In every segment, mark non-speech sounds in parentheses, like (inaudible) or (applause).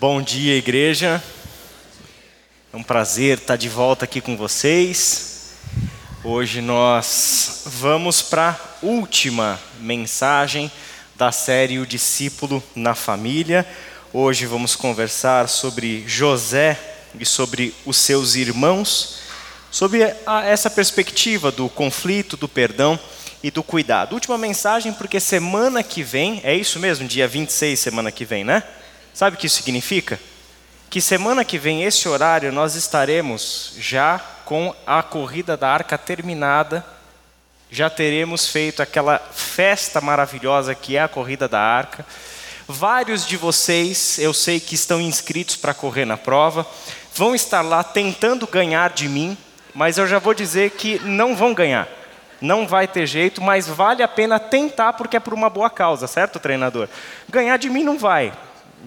Bom dia, igreja. É um prazer estar de volta aqui com vocês. Hoje nós vamos para a última mensagem da série O Discípulo na Família. Hoje vamos conversar sobre José e sobre os seus irmãos, sobre essa perspectiva do conflito, do perdão e do cuidado. Última mensagem, porque semana que vem, é isso mesmo, dia 26, semana que vem, né? Sabe o que isso significa? Que semana que vem, esse horário, nós estaremos já com a corrida da arca terminada, já teremos feito aquela festa maravilhosa que é a corrida da arca. Vários de vocês, eu sei que estão inscritos para correr na prova, vão estar lá tentando ganhar de mim, mas eu já vou dizer que não vão ganhar. Não vai ter jeito, mas vale a pena tentar porque é por uma boa causa, certo, treinador? Ganhar de mim não vai,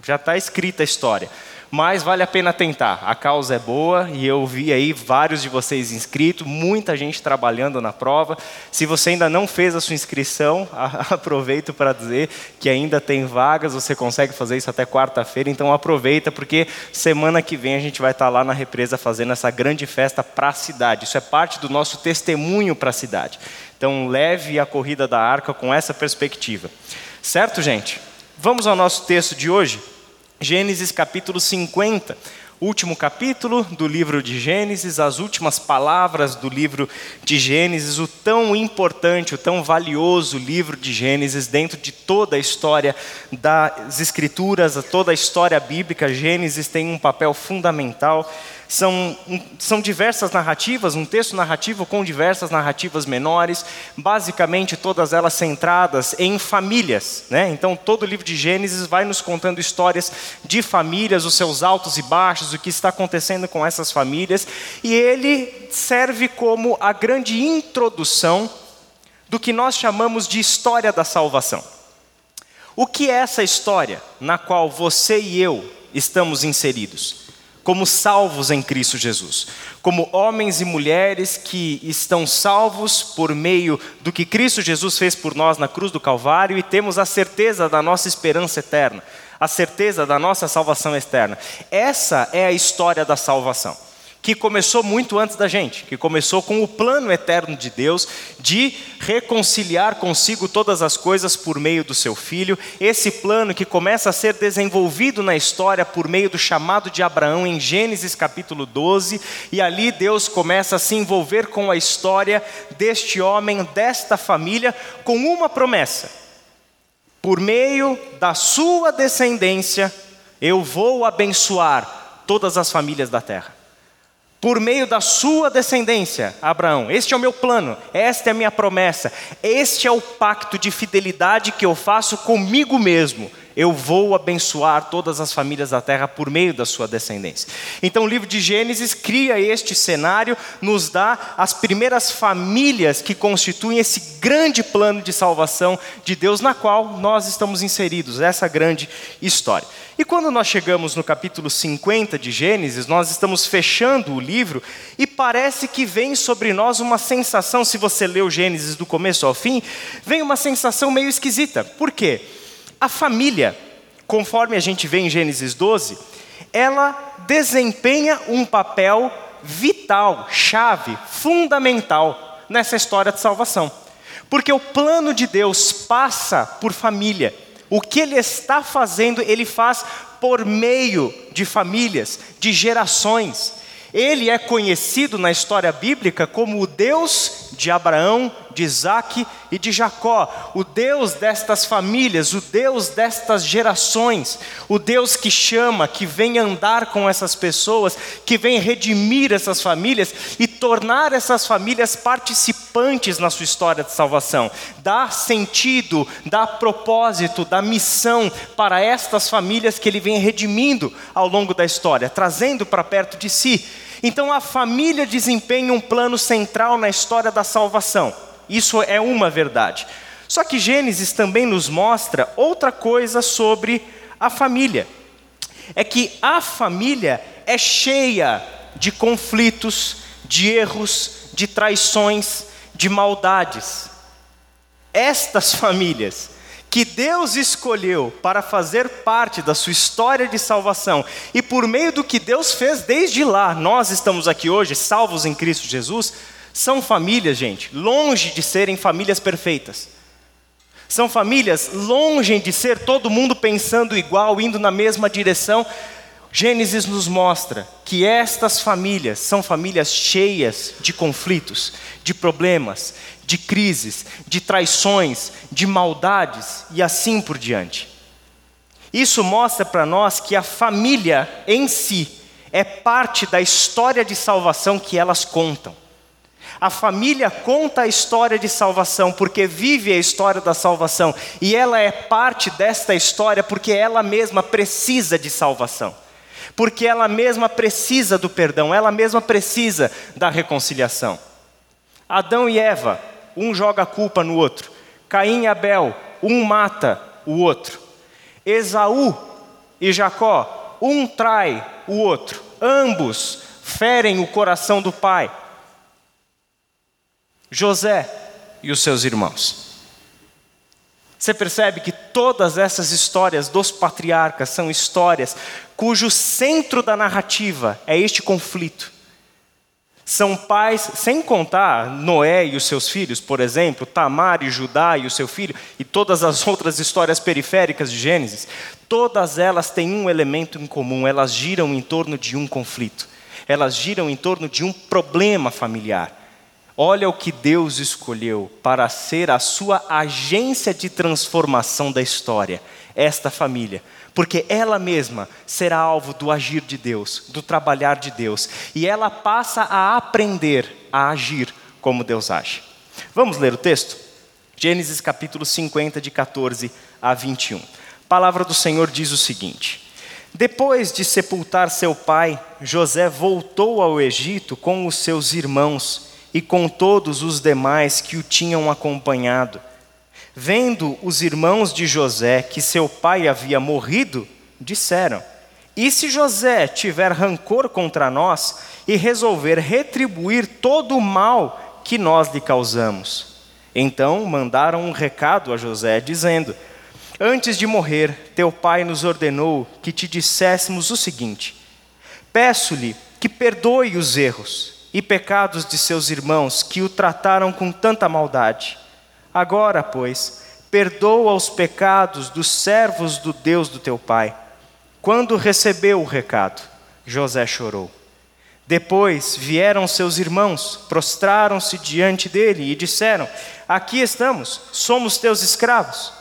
já está escrita a história. Mas vale a pena tentar. A causa é boa e eu vi aí vários de vocês inscritos, muita gente trabalhando na prova. Se você ainda não fez a sua inscrição, (laughs) aproveito para dizer que ainda tem vagas, você consegue fazer isso até quarta-feira, então aproveita porque semana que vem a gente vai estar lá na represa fazendo essa grande festa para a cidade. Isso é parte do nosso testemunho para a cidade. Então leve a corrida da arca com essa perspectiva. Certo, gente? Vamos ao nosso texto de hoje, Gênesis capítulo 50, último capítulo do livro de Gênesis, as últimas palavras do livro de Gênesis, o tão importante, o tão valioso livro de Gênesis dentro de toda a história das Escrituras, toda a história bíblica. Gênesis tem um papel fundamental são, são diversas narrativas, um texto narrativo com diversas narrativas menores, basicamente todas elas centradas em famílias. Né? Então, todo o livro de Gênesis vai nos contando histórias de famílias, os seus altos e baixos, o que está acontecendo com essas famílias, e ele serve como a grande introdução do que nós chamamos de história da salvação. O que é essa história na qual você e eu estamos inseridos? Como salvos em Cristo Jesus, como homens e mulheres que estão salvos por meio do que Cristo Jesus fez por nós na cruz do Calvário e temos a certeza da nossa esperança eterna, a certeza da nossa salvação externa. Essa é a história da salvação que começou muito antes da gente, que começou com o plano eterno de Deus de reconciliar consigo todas as coisas por meio do seu filho. Esse plano que começa a ser desenvolvido na história por meio do chamado de Abraão em Gênesis capítulo 12, e ali Deus começa a se envolver com a história deste homem, desta família, com uma promessa: por meio da sua descendência, eu vou abençoar todas as famílias da terra por meio da sua descendência, Abraão. Este é o meu plano, esta é a minha promessa, este é o pacto de fidelidade que eu faço comigo mesmo. Eu vou abençoar todas as famílias da terra por meio da sua descendência. Então, o livro de Gênesis cria este cenário, nos dá as primeiras famílias que constituem esse grande plano de salvação de Deus, na qual nós estamos inseridos, essa grande história. E quando nós chegamos no capítulo 50 de Gênesis, nós estamos fechando o livro e parece que vem sobre nós uma sensação, se você leu Gênesis do começo ao fim, vem uma sensação meio esquisita. Por quê? A família, conforme a gente vê em Gênesis 12, ela desempenha um papel vital, chave, fundamental nessa história de salvação. Porque o plano de Deus passa por família. O que ele está fazendo, ele faz por meio de famílias, de gerações. Ele é conhecido na história bíblica como o Deus de Abraão, de Isaac e de Jacó, o Deus destas famílias, o Deus destas gerações, o Deus que chama, que vem andar com essas pessoas, que vem redimir essas famílias e tornar essas famílias participantes na sua história de salvação, dar sentido, dar propósito, dar missão para estas famílias que ele vem redimindo ao longo da história, trazendo para perto de si. Então a família desempenha um plano central na história da salvação. Isso é uma verdade. Só que Gênesis também nos mostra outra coisa sobre a família. É que a família é cheia de conflitos, de erros, de traições, de maldades. Estas (laughs) famílias que Deus escolheu para fazer parte da sua história de salvação, e por meio do que Deus fez desde lá, nós estamos aqui hoje, salvos em Cristo Jesus, são famílias, gente, longe de serem famílias perfeitas. São famílias longe de ser todo mundo pensando igual, indo na mesma direção. Gênesis nos mostra que estas famílias são famílias cheias de conflitos, de problemas, de crises, de traições, de maldades e assim por diante. Isso mostra para nós que a família em si é parte da história de salvação que elas contam. A família conta a história de salvação porque vive a história da salvação e ela é parte desta história porque ela mesma precisa de salvação. Porque ela mesma precisa do perdão, ela mesma precisa da reconciliação. Adão e Eva um joga a culpa no outro. Caim e Abel, um mata o outro. Esaú e Jacó, um trai o outro. Ambos ferem o coração do pai. José e os seus irmãos. Você percebe que todas essas histórias dos patriarcas são histórias cujo centro da narrativa é este conflito são pais, sem contar Noé e os seus filhos, por exemplo, Tamar e Judá e o seu filho, e todas as outras histórias periféricas de Gênesis, todas elas têm um elemento em comum, elas giram em torno de um conflito, elas giram em torno de um problema familiar. Olha o que Deus escolheu para ser a sua agência de transformação da história, esta família porque ela mesma será alvo do agir de Deus, do trabalhar de Deus, e ela passa a aprender a agir como Deus age. Vamos ler o texto? Gênesis capítulo 50, de 14 a 21. A palavra do Senhor diz o seguinte: Depois de sepultar seu pai, José voltou ao Egito com os seus irmãos e com todos os demais que o tinham acompanhado Vendo os irmãos de José que seu pai havia morrido, disseram: E se José tiver rancor contra nós e resolver retribuir todo o mal que nós lhe causamos? Então mandaram um recado a José, dizendo: Antes de morrer, teu pai nos ordenou que te disséssemos o seguinte: Peço-lhe que perdoe os erros e pecados de seus irmãos que o trataram com tanta maldade Agora, pois, perdoa os pecados dos servos do Deus do teu pai. Quando recebeu o recado, José chorou. Depois vieram seus irmãos, prostraram-se diante dele e disseram: Aqui estamos, somos teus escravos.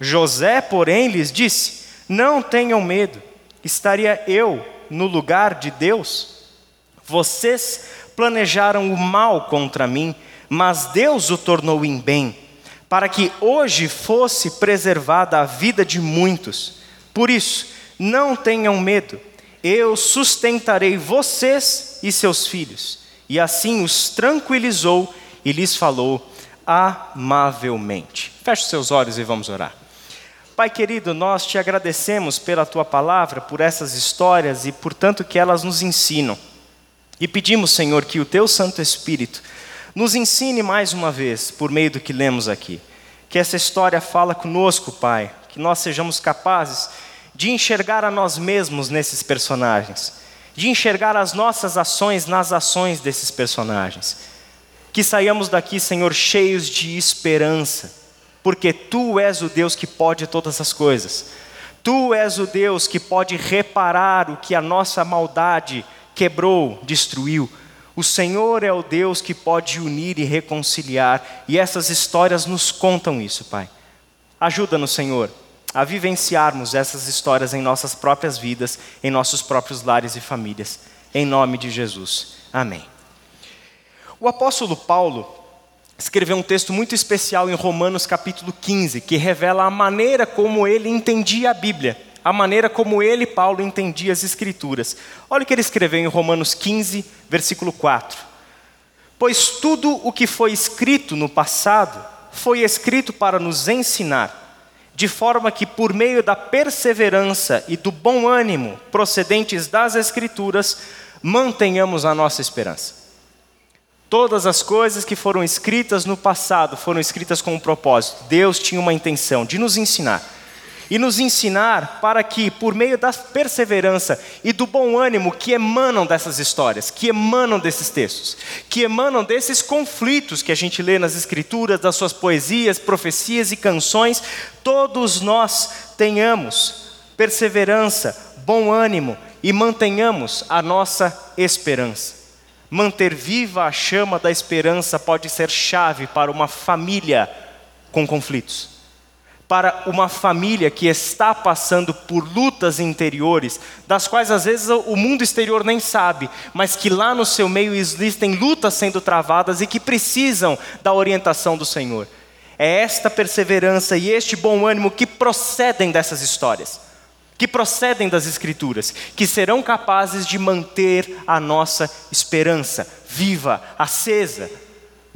José, porém, lhes disse: Não tenham medo, estaria eu no lugar de Deus? Vocês planejaram o mal contra mim, mas Deus o tornou em bem para que hoje fosse preservada a vida de muitos. Por isso, não tenham medo, eu sustentarei vocês e seus filhos. E assim os tranquilizou e lhes falou amavelmente. Feche seus olhos e vamos orar. Pai querido, nós te agradecemos pela tua palavra, por essas histórias e por tanto que elas nos ensinam. E pedimos, Senhor, que o teu Santo Espírito nos ensine mais uma vez, por meio do que lemos aqui. Que essa história fala conosco, Pai, que nós sejamos capazes de enxergar a nós mesmos nesses personagens, de enxergar as nossas ações nas ações desses personagens. Que saiamos daqui, Senhor, cheios de esperança, porque Tu és o Deus que pode todas as coisas. Tu és o Deus que pode reparar o que a nossa maldade quebrou, destruiu. O Senhor é o Deus que pode unir e reconciliar, e essas histórias nos contam isso, Pai. Ajuda-nos, Senhor, a vivenciarmos essas histórias em nossas próprias vidas, em nossos próprios lares e famílias. Em nome de Jesus. Amém. O apóstolo Paulo escreveu um texto muito especial em Romanos capítulo 15, que revela a maneira como ele entendia a Bíblia a maneira como ele, Paulo, entendia as Escrituras. Olha o que ele escreveu em Romanos 15, versículo 4. Pois tudo o que foi escrito no passado foi escrito para nos ensinar, de forma que, por meio da perseverança e do bom ânimo procedentes das Escrituras, mantenhamos a nossa esperança. Todas as coisas que foram escritas no passado foram escritas com um propósito. Deus tinha uma intenção de nos ensinar. E nos ensinar para que, por meio da perseverança e do bom ânimo que emanam dessas histórias, que emanam desses textos, que emanam desses conflitos que a gente lê nas Escrituras, das suas poesias, profecias e canções, todos nós tenhamos perseverança, bom ânimo e mantenhamos a nossa esperança. Manter viva a chama da esperança pode ser chave para uma família com conflitos. Para uma família que está passando por lutas interiores, das quais às vezes o mundo exterior nem sabe, mas que lá no seu meio existem lutas sendo travadas e que precisam da orientação do Senhor. É esta perseverança e este bom ânimo que procedem dessas histórias que procedem das Escrituras, que serão capazes de manter a nossa esperança viva, acesa,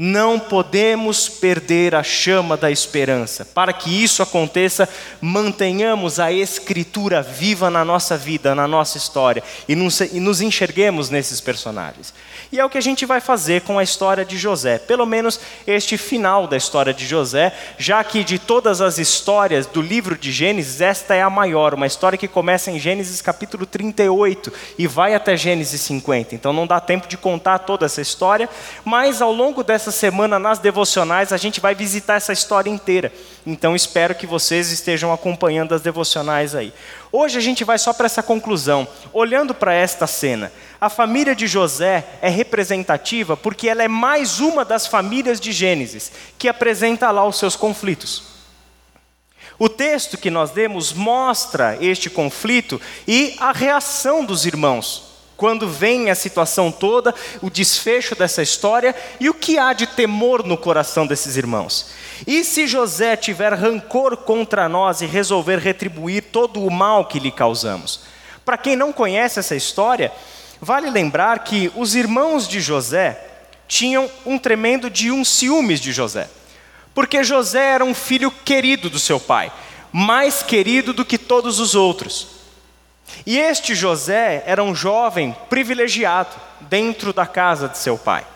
não podemos perder a chama da esperança. Para que isso aconteça, mantenhamos a Escritura viva na nossa vida, na nossa história, e nos enxerguemos nesses personagens. E é o que a gente vai fazer com a história de José, pelo menos este final da história de José, já que de todas as histórias do livro de Gênesis, esta é a maior, uma história que começa em Gênesis capítulo 38 e vai até Gênesis 50. Então não dá tempo de contar toda essa história, mas ao longo dessa essa semana nas devocionais a gente vai visitar essa história inteira. Então espero que vocês estejam acompanhando as devocionais aí. Hoje a gente vai só para essa conclusão. Olhando para esta cena, a família de José é representativa porque ela é mais uma das famílias de Gênesis que apresenta lá os seus conflitos. O texto que nós demos mostra este conflito e a reação dos irmãos quando vem a situação toda, o desfecho dessa história e o que há de temor no coração desses irmãos. E se José tiver rancor contra nós e resolver retribuir todo o mal que lhe causamos? Para quem não conhece essa história, vale lembrar que os irmãos de José tinham um tremendo de um ciúmes de José. Porque José era um filho querido do seu pai, mais querido do que todos os outros. E este José era um jovem privilegiado dentro da casa de seu pai.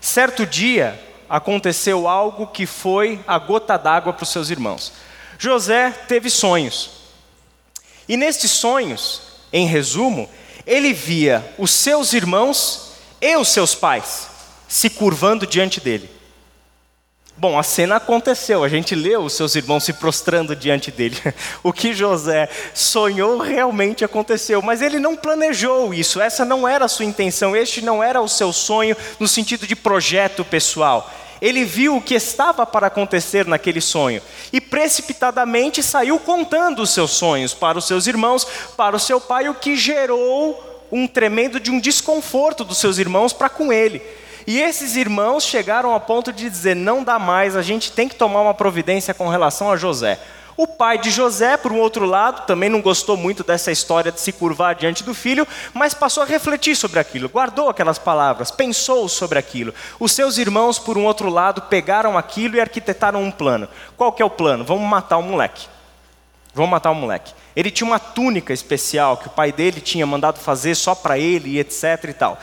Certo dia aconteceu algo que foi a gota d'água para os seus irmãos. José teve sonhos. E nestes sonhos, em resumo, ele via os seus irmãos e os seus pais se curvando diante dele. Bom, a cena aconteceu, a gente leu os seus irmãos se prostrando diante dele. (laughs) O que José sonhou realmente aconteceu, mas ele não planejou isso, essa não era a sua intenção, este não era o seu sonho no sentido de projeto pessoal. Ele viu o que estava para acontecer naquele sonho e precipitadamente saiu contando os seus sonhos para os seus irmãos, para o seu pai, o que gerou um tremendo de um desconforto dos seus irmãos para com ele. E esses irmãos chegaram a ponto de dizer: não dá mais, a gente tem que tomar uma providência com relação a José. O pai de José, por um outro lado, também não gostou muito dessa história de se curvar diante do filho, mas passou a refletir sobre aquilo, guardou aquelas palavras, pensou sobre aquilo. Os seus irmãos, por um outro lado, pegaram aquilo e arquitetaram um plano. Qual que é o plano? Vamos matar o moleque. Vamos matar o moleque. Ele tinha uma túnica especial que o pai dele tinha mandado fazer só para ele e etc e tal.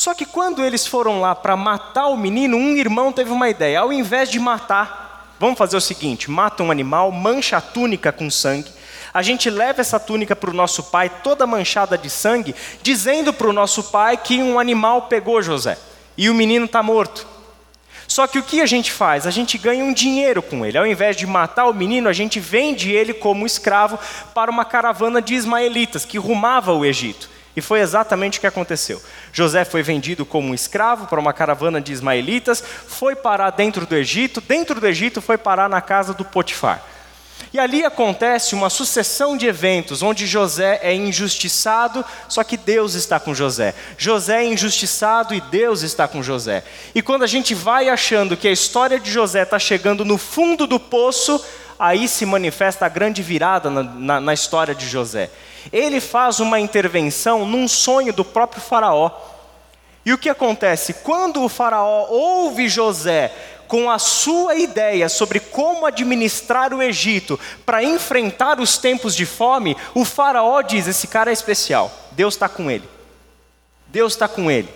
Só que quando eles foram lá para matar o menino, um irmão teve uma ideia. Ao invés de matar, vamos fazer o seguinte: mata um animal, mancha a túnica com sangue. A gente leva essa túnica para o nosso pai, toda manchada de sangue, dizendo para o nosso pai que um animal pegou José e o menino está morto. Só que o que a gente faz? A gente ganha um dinheiro com ele. Ao invés de matar o menino, a gente vende ele como escravo para uma caravana de ismaelitas que rumava o Egito. E foi exatamente o que aconteceu. José foi vendido como um escravo para uma caravana de ismaelitas, foi parar dentro do Egito, dentro do Egito foi parar na casa do Potifar. E ali acontece uma sucessão de eventos onde José é injustiçado, só que Deus está com José. José é injustiçado e Deus está com José. E quando a gente vai achando que a história de José está chegando no fundo do poço, aí se manifesta a grande virada na, na, na história de José ele faz uma intervenção num sonho do próprio Faraó. E o que acontece? Quando o Faraó ouve José com a sua ideia sobre como administrar o Egito para enfrentar os tempos de fome, o Faraó diz: Esse cara é especial, Deus está com ele. Deus está com ele.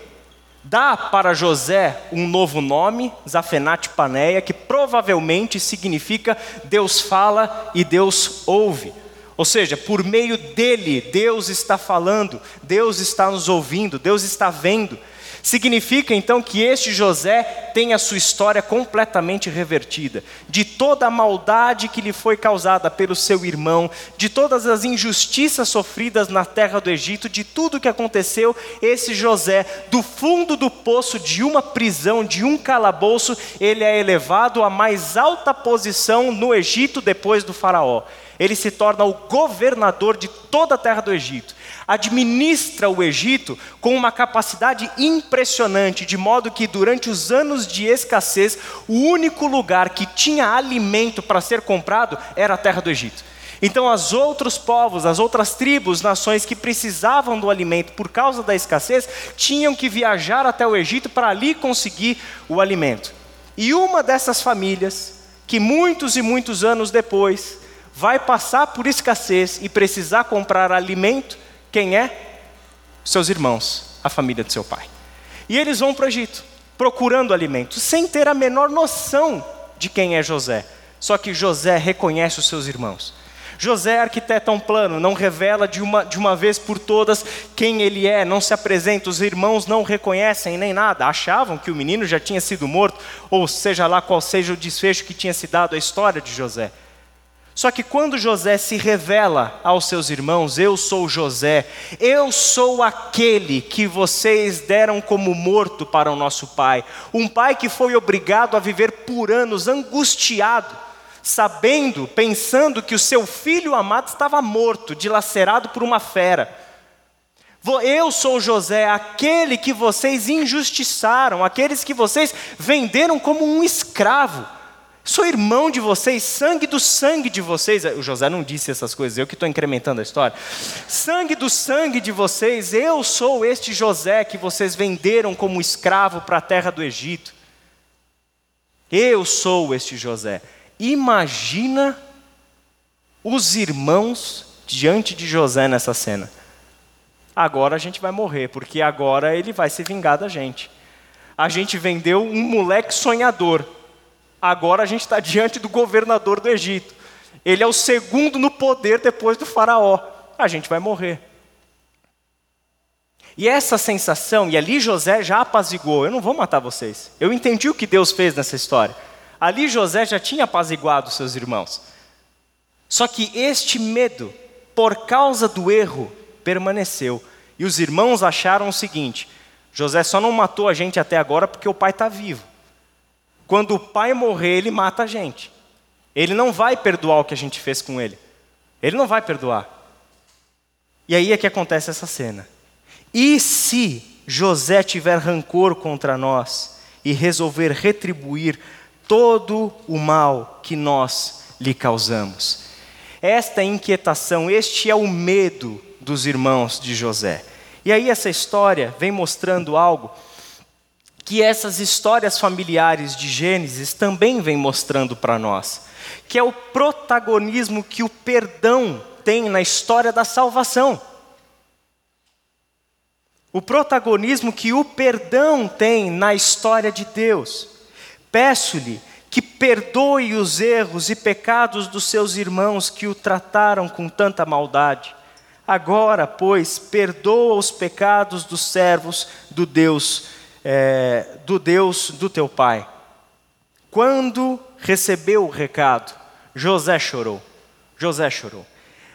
Dá para José um novo nome, Zafenat Paneia, que provavelmente significa Deus fala e Deus ouve. Ou seja, por meio dele, Deus está falando, Deus está nos ouvindo, Deus está vendo. Significa então que este José tem a sua história completamente revertida, de toda a maldade que lhe foi causada pelo seu irmão, de todas as injustiças sofridas na terra do Egito, de tudo que aconteceu, esse José, do fundo do poço de uma prisão, de um calabouço, ele é elevado à mais alta posição no Egito depois do Faraó. Ele se torna o governador de toda a terra do Egito administra o Egito com uma capacidade impressionante, de modo que durante os anos de escassez, o único lugar que tinha alimento para ser comprado era a terra do Egito. Então, os outros povos, as outras tribos, nações que precisavam do alimento por causa da escassez, tinham que viajar até o Egito para ali conseguir o alimento. E uma dessas famílias, que muitos e muitos anos depois vai passar por escassez e precisar comprar alimento, quem é? Seus irmãos, a família de seu pai. E eles vão para o Egito, procurando alimento, sem ter a menor noção de quem é José. Só que José reconhece os seus irmãos. José arquiteta um plano, não revela de uma, de uma vez por todas quem ele é, não se apresenta, os irmãos não reconhecem nem nada, achavam que o menino já tinha sido morto, ou seja lá qual seja o desfecho que tinha se dado a história de José. Só que quando José se revela aos seus irmãos, eu sou José, eu sou aquele que vocês deram como morto para o nosso pai, um pai que foi obrigado a viver por anos angustiado, sabendo, pensando que o seu filho amado estava morto, dilacerado por uma fera. Eu sou José, aquele que vocês injustiçaram, aqueles que vocês venderam como um escravo. Sou irmão de vocês, sangue do sangue de vocês. O José não disse essas coisas, eu que estou incrementando a história. Sangue do sangue de vocês, eu sou este José que vocês venderam como escravo para a terra do Egito. Eu sou este José. Imagina os irmãos diante de José nessa cena. Agora a gente vai morrer, porque agora ele vai se vingar da gente. A gente vendeu um moleque sonhador Agora a gente está diante do governador do Egito. Ele é o segundo no poder depois do Faraó. A gente vai morrer. E essa sensação, e ali José já apaziguou: eu não vou matar vocês. Eu entendi o que Deus fez nessa história. Ali José já tinha apaziguado seus irmãos. Só que este medo, por causa do erro, permaneceu. E os irmãos acharam o seguinte: José só não matou a gente até agora porque o pai está vivo. Quando o pai morrer, ele mata a gente. Ele não vai perdoar o que a gente fez com ele. Ele não vai perdoar. E aí é que acontece essa cena. E se José tiver rancor contra nós e resolver retribuir todo o mal que nós lhe causamos? Esta inquietação, este é o medo dos irmãos de José. E aí essa história vem mostrando algo que essas histórias familiares de Gênesis também vêm mostrando para nós, que é o protagonismo que o perdão tem na história da salvação. O protagonismo que o perdão tem na história de Deus. Peço-lhe que perdoe os erros e pecados dos seus irmãos que o trataram com tanta maldade. Agora, pois, perdoa os pecados dos servos do Deus é, do Deus do teu pai. Quando recebeu o recado, José chorou. José chorou.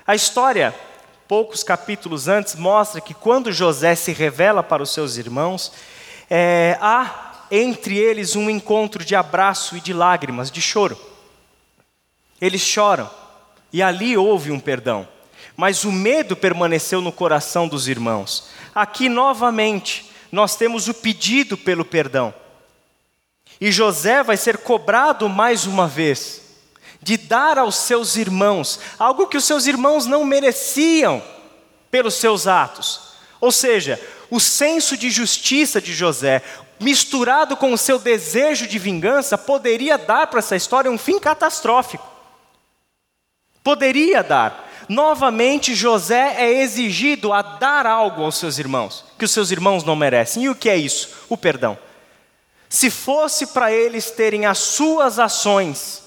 A história, poucos capítulos antes, mostra que quando José se revela para os seus irmãos, é, há entre eles um encontro de abraço e de lágrimas, de choro. Eles choram e ali houve um perdão, mas o medo permaneceu no coração dos irmãos. Aqui novamente, nós temos o pedido pelo perdão. E José vai ser cobrado mais uma vez de dar aos seus irmãos algo que os seus irmãos não mereciam pelos seus atos. Ou seja, o senso de justiça de José, misturado com o seu desejo de vingança, poderia dar para essa história um fim catastrófico. Poderia dar. Novamente José é exigido a dar algo aos seus irmãos, que os seus irmãos não merecem. E o que é isso? O perdão. Se fosse para eles terem as suas ações,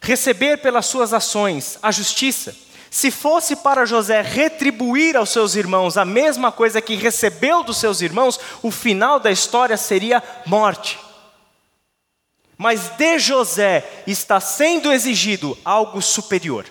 receber pelas suas ações a justiça, se fosse para José retribuir aos seus irmãos a mesma coisa que recebeu dos seus irmãos, o final da história seria morte. Mas de José está sendo exigido algo superior.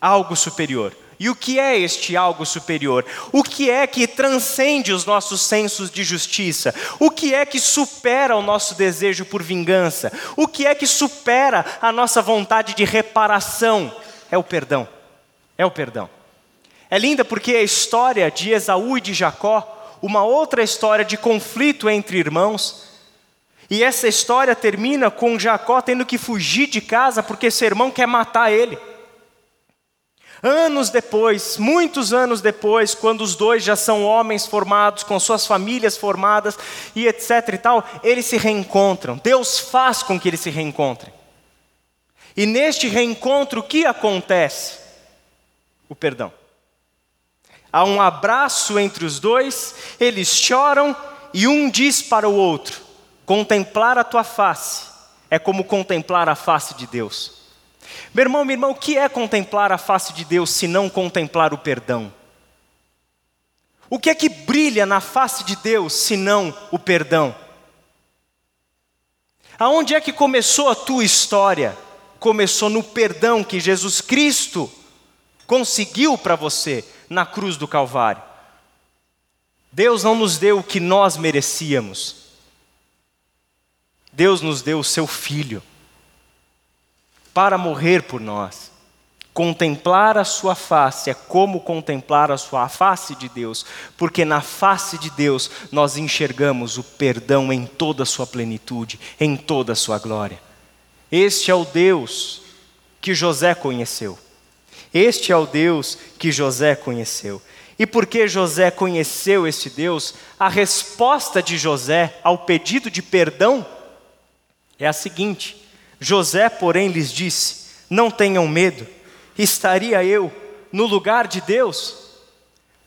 Algo superior. E o que é este algo superior? O que é que transcende os nossos sensos de justiça? O que é que supera o nosso desejo por vingança? O que é que supera a nossa vontade de reparação? É o perdão é o perdão. É linda porque a história de Esaú e de Jacó, uma outra história de conflito entre irmãos, e essa história termina com Jacó tendo que fugir de casa porque seu irmão quer matar ele. Anos depois, muitos anos depois, quando os dois já são homens formados, com suas famílias formadas e etc e tal, eles se reencontram. Deus faz com que eles se reencontrem. E neste reencontro, o que acontece? o perdão. Há um abraço entre os dois, eles choram e um diz para o outro: Contemplar a tua face é como contemplar a face de Deus. Meu irmão, minha irmã, o que é contemplar a face de Deus se não contemplar o perdão? O que é que brilha na face de Deus se não o perdão? Aonde é que começou a tua história? Começou no perdão que Jesus Cristo conseguiu para você na cruz do Calvário. Deus não nos deu o que nós merecíamos. Deus nos deu o seu Filho para morrer por nós. Contemplar a sua face é como contemplar a sua face de Deus, porque na face de Deus nós enxergamos o perdão em toda a sua plenitude, em toda a sua glória. Este é o Deus que José conheceu. Este é o Deus que José conheceu. E porque José conheceu este Deus, a resposta de José ao pedido de perdão é a seguinte: José, porém, lhes disse: Não tenham medo, estaria eu no lugar de Deus?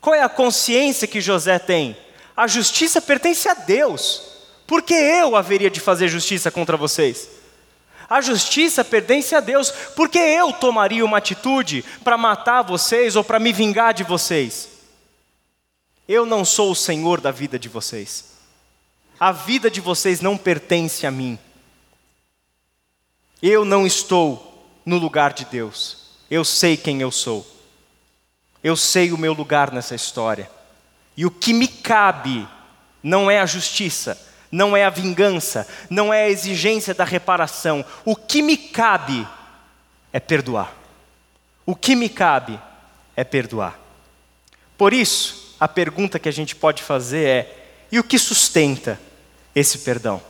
Qual é a consciência que José tem? A justiça pertence a Deus, porque eu haveria de fazer justiça contra vocês? A justiça pertence a Deus, porque eu tomaria uma atitude para matar vocês ou para me vingar de vocês? Eu não sou o Senhor da vida de vocês. A vida de vocês não pertence a mim. Eu não estou no lugar de Deus. Eu sei quem eu sou. Eu sei o meu lugar nessa história. E o que me cabe não é a justiça, não é a vingança, não é a exigência da reparação. O que me cabe é perdoar. O que me cabe é perdoar. Por isso, a pergunta que a gente pode fazer é: e o que sustenta esse perdão?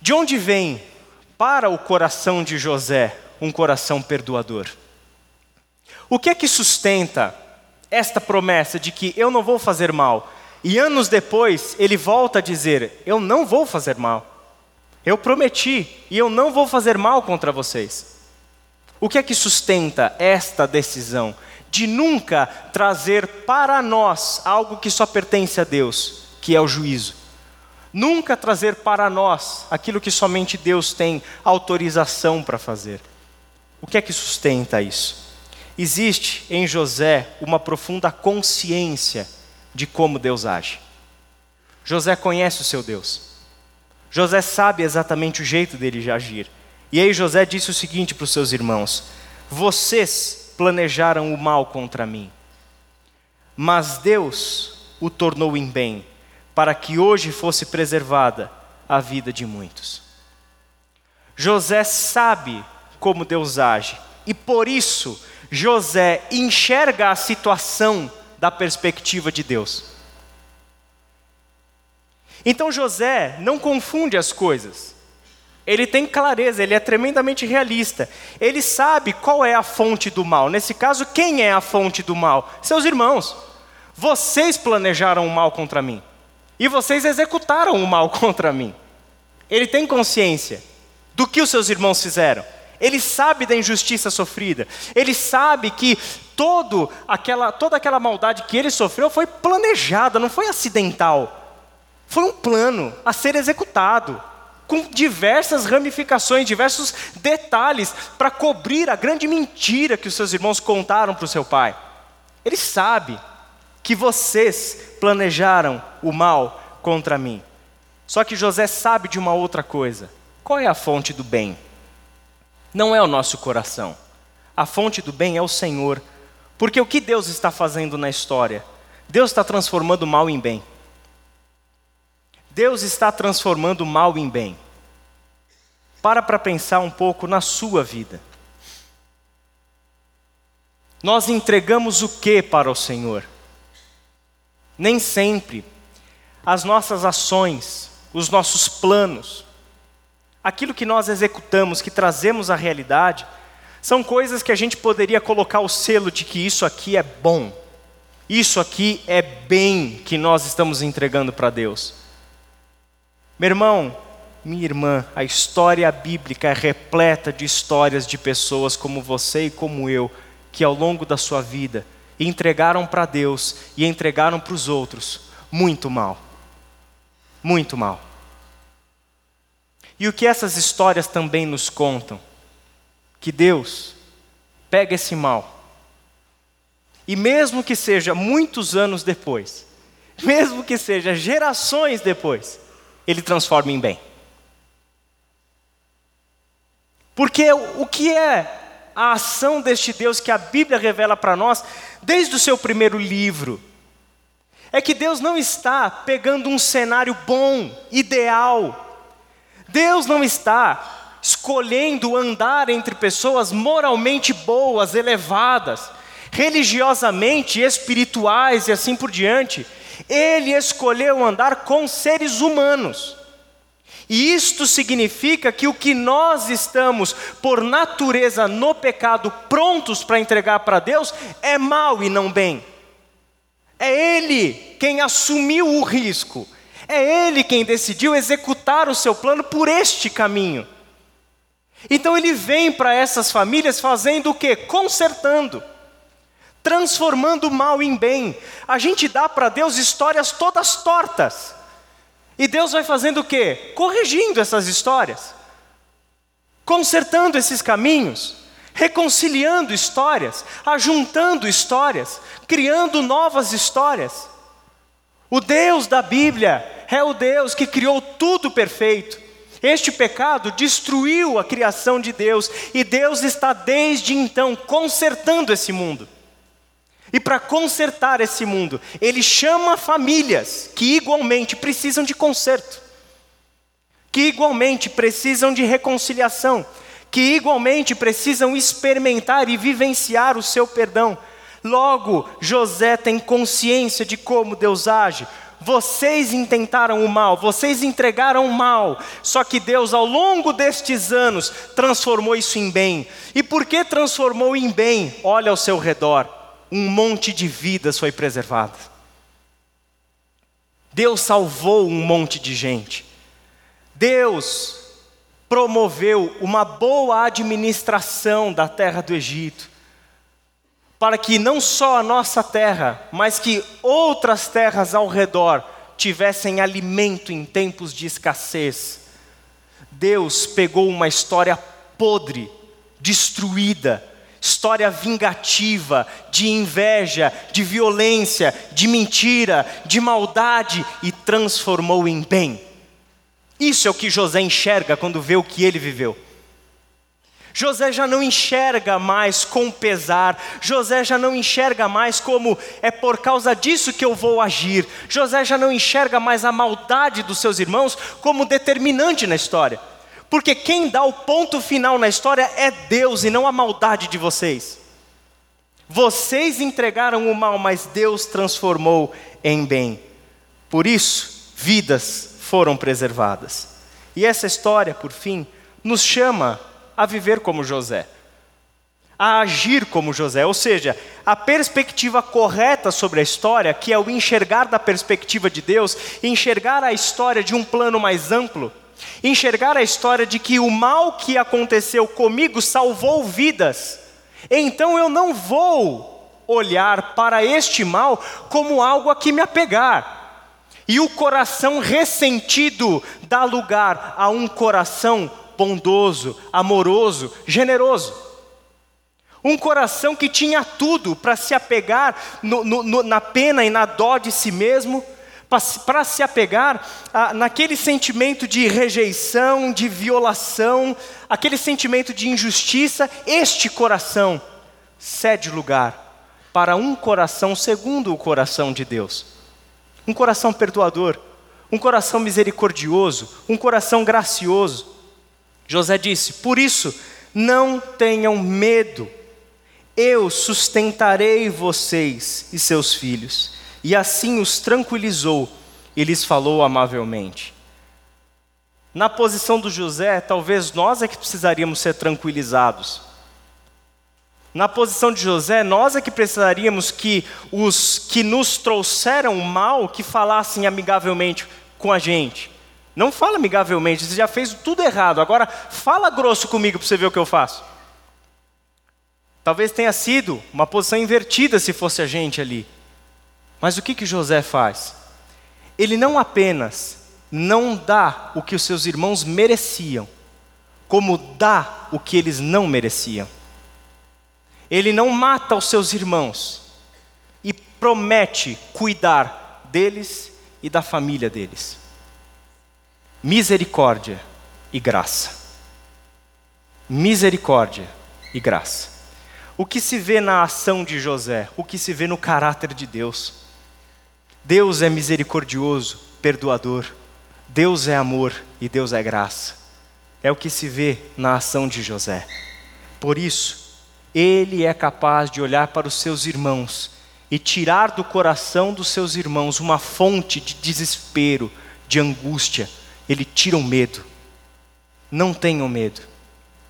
De onde vem para o coração de José um coração perdoador? O que é que sustenta esta promessa de que eu não vou fazer mal, e anos depois, ele volta a dizer: Eu não vou fazer mal. Eu prometi e eu não vou fazer mal contra vocês. O que é que sustenta esta decisão de nunca trazer para nós algo que só pertence a Deus, que é o juízo? Nunca trazer para nós aquilo que somente Deus tem autorização para fazer. O que é que sustenta isso? Existe em José uma profunda consciência de como Deus age. José conhece o seu Deus. José sabe exatamente o jeito dele de agir. E aí José disse o seguinte para os seus irmãos: Vocês planejaram o mal contra mim, mas Deus o tornou em bem, para que hoje fosse preservada a vida de muitos. José sabe como Deus age, e por isso José enxerga a situação da perspectiva de Deus. Então José não confunde as coisas. Ele tem clareza, ele é tremendamente realista. Ele sabe qual é a fonte do mal. Nesse caso, quem é a fonte do mal? Seus irmãos. Vocês planejaram o mal contra mim. E vocês executaram o mal (laughs) contra mim. Ele tem consciência do que os seus irmãos fizeram. Ele sabe da injustiça sofrida. Ele sabe que todo aquela, toda aquela maldade que ele sofreu foi planejada, não foi acidental. Foi um plano a ser executado, com diversas ramificações, diversos detalhes, para cobrir a grande mentira que os seus irmãos contaram para o seu pai. Ele sabe que vocês planejaram o mal contra mim. Só que José sabe de uma outra coisa. Qual é a fonte do bem? Não é o nosso coração. A fonte do bem é o Senhor. Porque o que Deus está fazendo na história? Deus está transformando o mal em bem. Deus está transformando o mal em bem. Para para pensar um pouco na sua vida. Nós entregamos o que para o Senhor? Nem sempre as nossas ações, os nossos planos, aquilo que nós executamos, que trazemos à realidade, são coisas que a gente poderia colocar o selo de que isso aqui é bom, isso aqui é bem que nós estamos entregando para Deus. Meu irmão, minha irmã, a história bíblica é repleta de histórias de pessoas como você e como eu, que ao longo da sua vida entregaram para Deus e entregaram para os outros muito mal. Muito mal. E o que essas histórias também nos contam? Que Deus pega esse mal e, mesmo que seja muitos anos depois, (laughs) mesmo que seja gerações depois, Ele transforma em bem. Porque o que é a ação deste Deus que a Bíblia revela para nós desde o seu primeiro livro. É que Deus não está pegando um cenário bom, ideal. Deus não está escolhendo andar entre pessoas moralmente boas, elevadas, religiosamente espirituais e assim por diante. Ele escolheu andar com seres humanos. E isto significa que o que nós estamos, por natureza no pecado, prontos para entregar para Deus, é mal e não bem. É Ele quem assumiu o risco, é Ele quem decidiu executar o seu plano por este caminho. Então Ele vem para essas famílias fazendo o que? Consertando transformando o mal em bem. A gente dá para Deus histórias todas tortas. E Deus vai fazendo o quê? Corrigindo essas histórias, consertando esses caminhos, reconciliando histórias, ajuntando histórias, criando novas histórias. O Deus da Bíblia é o Deus que criou tudo perfeito. Este pecado destruiu a criação de Deus e Deus está desde então consertando esse mundo. E para consertar esse mundo, ele chama famílias que igualmente precisam de conserto, que igualmente precisam de reconciliação, que igualmente precisam experimentar e vivenciar o seu perdão. Logo, José tem consciência de como Deus age. Vocês intentaram o mal, vocês entregaram o mal, só que Deus, ao longo destes anos, transformou isso em bem. E por que transformou em bem? Olha ao seu redor um monte de vidas foi preservado. Deus salvou um monte de gente. Deus promoveu uma boa administração da terra do Egito, para que não só a nossa terra, mas que outras terras ao redor tivessem alimento em tempos de escassez. Deus pegou uma história podre, destruída, história vingativa, de inveja, de violência, de mentira, de maldade e transformou em bem. Isso é o que José enxerga quando vê o que ele viveu. José já não enxerga mais com pesar, José já não enxerga mais como é por causa disso que eu vou agir, José já não enxerga mais a maldade dos seus irmãos como determinante na história. Porque quem dá o ponto final na história é Deus e não a maldade de vocês. Vocês entregaram o mal, mas Deus transformou em bem. Por isso, vidas foram preservadas. E essa história, por fim, nos chama a viver como José, a agir como José, ou seja, a perspectiva correta sobre a história, que é o enxergar da perspectiva de Deus, enxergar a história de um plano mais amplo enxergar a história de que o mal que aconteceu comigo salvou vidas. Então eu não vou olhar para este mal como algo a que me apegar. E o coração ressentido dá lugar a um coração bondoso, amoroso, generoso. Um coração que tinha tudo para se apegar no, no, na pena e na dó de si mesmo, para se apegar a, naquele sentimento de rejeição, de violação, aquele sentimento de injustiça, este coração cede lugar para um coração segundo o coração de Deus. Um coração perdoador, um coração misericordioso, um coração gracioso. José disse: Por isso, não tenham medo, eu sustentarei vocês e seus filhos. E assim os tranquilizou e lhes falou amavelmente. Na posição do José, talvez nós é que precisaríamos ser tranquilizados. Na posição de José, nós é que precisaríamos que os que nos trouxeram mal, que falassem amigavelmente com a gente. Não fala amigavelmente, você já fez tudo errado, agora fala grosso comigo para você ver o que eu faço. Talvez tenha sido uma posição invertida se fosse a gente ali. Mas o que, que José faz? Ele não apenas não dá o que os seus irmãos mereciam, como dá o que eles não mereciam. Ele não mata os seus irmãos e promete cuidar deles e da família deles. Misericórdia e graça. Misericórdia e graça. O que se vê na ação de José, o que se vê no caráter de Deus. Deus é misericordioso, perdoador. Deus é amor e Deus é graça. É o que se vê na ação de José. Por isso, ele é capaz de olhar para os seus irmãos e tirar do coração dos seus irmãos uma fonte de desespero, de angústia. Ele tira o medo. Não tenham medo.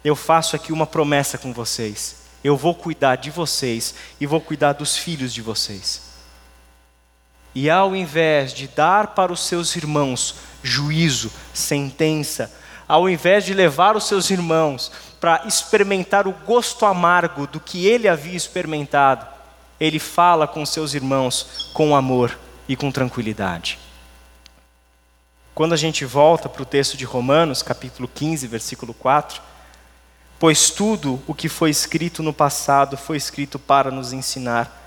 Eu faço aqui uma promessa com vocês. Eu vou cuidar de vocês e vou cuidar dos filhos de vocês. E ao invés de dar para os seus irmãos juízo, sentença, ao invés de levar os seus irmãos para experimentar o gosto amargo do que ele havia experimentado, ele fala com seus irmãos com amor e com tranquilidade. Quando a gente volta para o texto de Romanos, capítulo 15, versículo 4, pois tudo o que foi escrito no passado foi escrito para nos ensinar,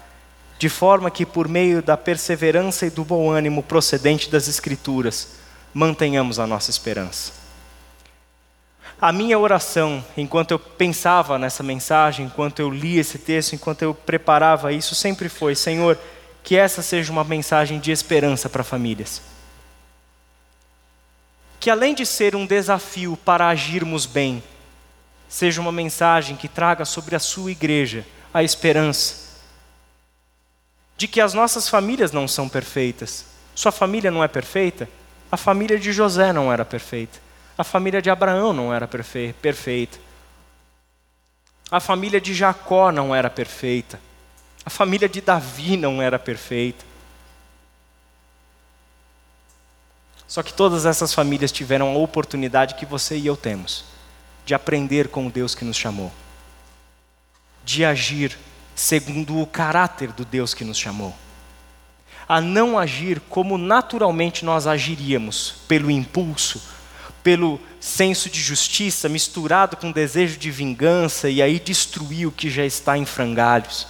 de forma que por meio da perseverança e do bom ânimo procedente das Escrituras, mantenhamos a nossa esperança. A minha oração, enquanto eu pensava nessa mensagem, enquanto eu lia esse texto, enquanto eu preparava isso, sempre foi: Senhor, que essa seja uma mensagem de esperança para famílias. Que além de ser um desafio para agirmos bem, seja uma mensagem que traga sobre a sua igreja a esperança de que as nossas famílias não são perfeitas. Sua família não é perfeita? A família de José não era perfeita. A família de Abraão não era perfeita. A família de Jacó não era perfeita. A família de Davi não era perfeita. Só que todas essas famílias tiveram a oportunidade que você e eu temos de aprender com o Deus que nos chamou, de agir segundo o caráter do Deus que nos chamou, a não agir como naturalmente nós agiríamos, pelo impulso, pelo senso de justiça misturado com desejo de vingança e aí destruir o que já está em frangalhos.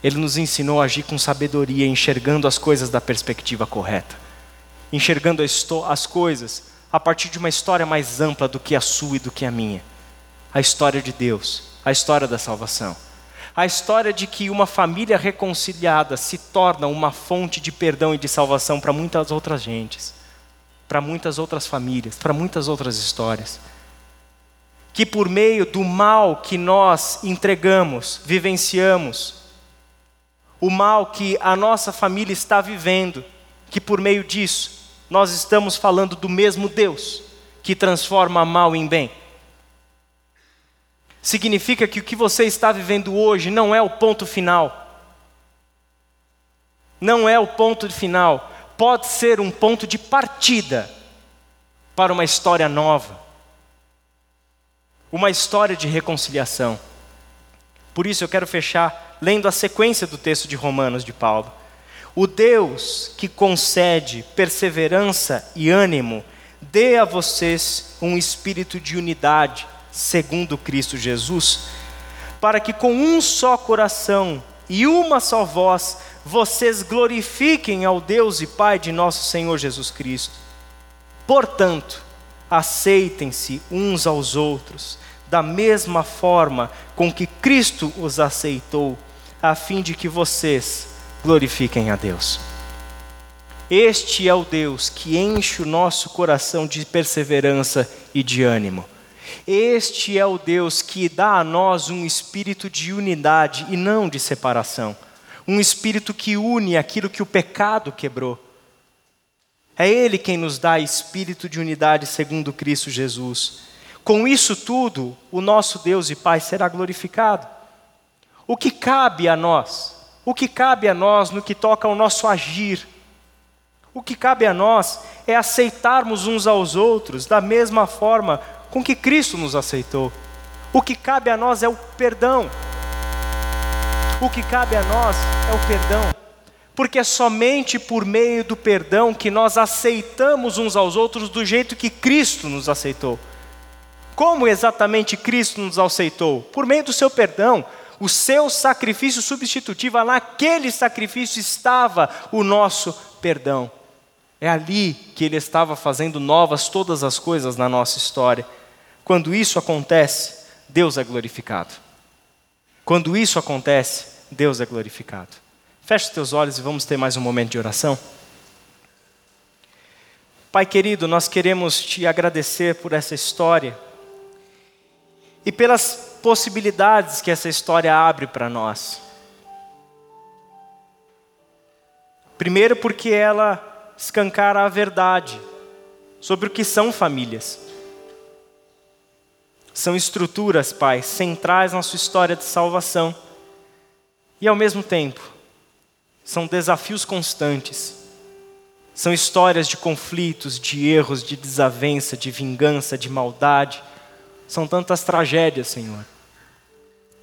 Ele nos ensinou a agir com sabedoria, enxergando as coisas da perspectiva correta, enxergando as coisas a partir de uma história mais ampla do que a sua e do que a minha. A história de Deus, a história da salvação. A história de que uma família reconciliada se torna uma fonte de perdão e de salvação para muitas outras gentes para muitas outras famílias, para muitas outras histórias. Que por meio do mal que nós entregamos, vivenciamos, o mal que a nossa família está vivendo, que por meio disso nós estamos falando do mesmo Deus que transforma mal em bem. Significa que o que você está vivendo hoje não é o ponto final. Não é o ponto final pode ser um ponto de partida para uma história nova, uma história de reconciliação. Por isso eu quero fechar lendo a sequência do texto de Romanos de Paulo. O Deus que concede perseverança e ânimo, dê a vocês um espírito de unidade, segundo Cristo Jesus, para que com um só coração e uma só voz vocês glorifiquem ao Deus e Pai de nosso Senhor Jesus Cristo. Portanto, aceitem-se uns aos outros, da mesma forma com que Cristo os aceitou, a fim de que vocês glorifiquem a Deus. Este é o Deus que enche o nosso coração de perseverança e de ânimo. Este é o Deus que dá a nós um espírito de unidade e não de separação. Um espírito que une aquilo que o pecado quebrou. É Ele quem nos dá espírito de unidade segundo Cristo Jesus. Com isso tudo, o nosso Deus e Pai será glorificado. O que cabe a nós? O que cabe a nós no que toca ao nosso agir? O que cabe a nós é aceitarmos uns aos outros da mesma forma com que Cristo nos aceitou. O que cabe a nós é o perdão. O que cabe a nós é o perdão. Porque é somente por meio do perdão que nós aceitamos uns aos outros do jeito que Cristo nos aceitou. Como exatamente Cristo nos aceitou? Por meio do seu perdão. O seu sacrifício substitutivo, naquele sacrifício estava o nosso perdão. É ali que ele estava fazendo novas todas as coisas na nossa história. Quando isso acontece, Deus é glorificado. Quando isso acontece, Deus é glorificado. Feche os teus olhos e vamos ter mais um momento de oração. Pai querido, nós queremos te agradecer por essa história e pelas possibilidades que essa história abre para nós. Primeiro, porque ela escancara a verdade sobre o que são famílias. São estruturas, Pai, centrais na sua história de salvação. E ao mesmo tempo, são desafios constantes. São histórias de conflitos, de erros, de desavença, de vingança, de maldade. São tantas tragédias, Senhor.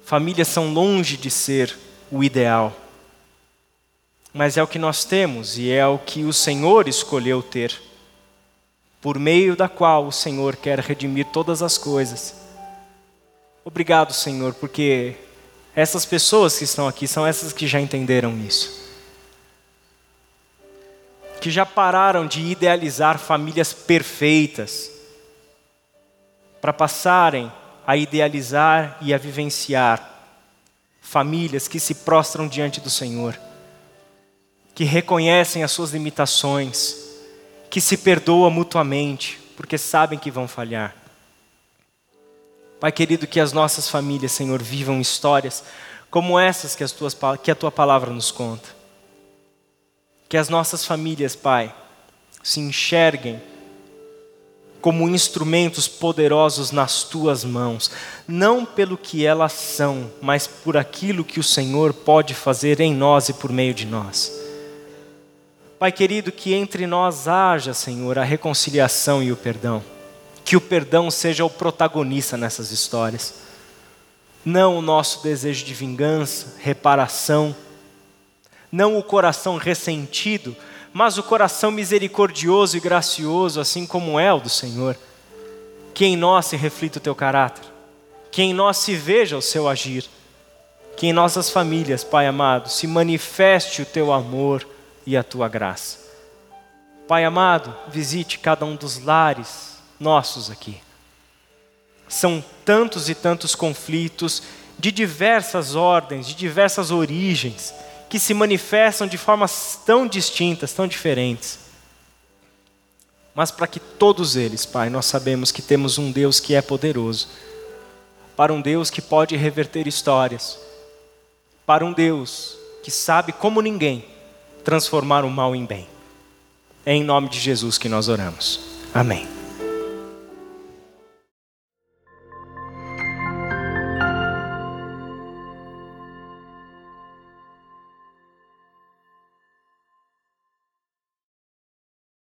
Famílias são longe de ser o ideal. Mas é o que nós temos e é o que o Senhor escolheu ter, por meio da qual o Senhor quer redimir todas as coisas Obrigado, Senhor, porque essas pessoas que estão aqui são essas que já entenderam isso. Que já pararam de idealizar famílias perfeitas, para passarem a idealizar e a vivenciar famílias que se prostram diante do Senhor, que reconhecem as suas limitações, que se perdoam mutuamente, porque sabem que vão falhar. Pai querido, que as nossas famílias, Senhor, vivam histórias como essas que, as tuas, que a tua palavra nos conta. Que as nossas famílias, Pai, se enxerguem como instrumentos poderosos nas tuas mãos, não pelo que elas são, mas por aquilo que o Senhor pode fazer em nós e por meio de nós. Pai querido, que entre nós haja, Senhor, a reconciliação e o perdão que o perdão seja o protagonista nessas histórias. Não o nosso desejo de vingança, reparação, não o coração ressentido, mas o coração misericordioso e gracioso, assim como é o do Senhor. Que em nós se reflita o teu caráter, que em nós se veja o seu agir, que em nossas famílias, Pai amado, se manifeste o teu amor e a tua graça. Pai amado, visite cada um dos lares, nossos aqui. São tantos e tantos conflitos de diversas ordens, de diversas origens, que se manifestam de formas tão distintas, tão diferentes. Mas para que todos eles, Pai, nós sabemos que temos um Deus que é poderoso, para um Deus que pode reverter histórias, para um Deus que sabe como ninguém transformar o mal em bem. É em nome de Jesus que nós oramos. Amém.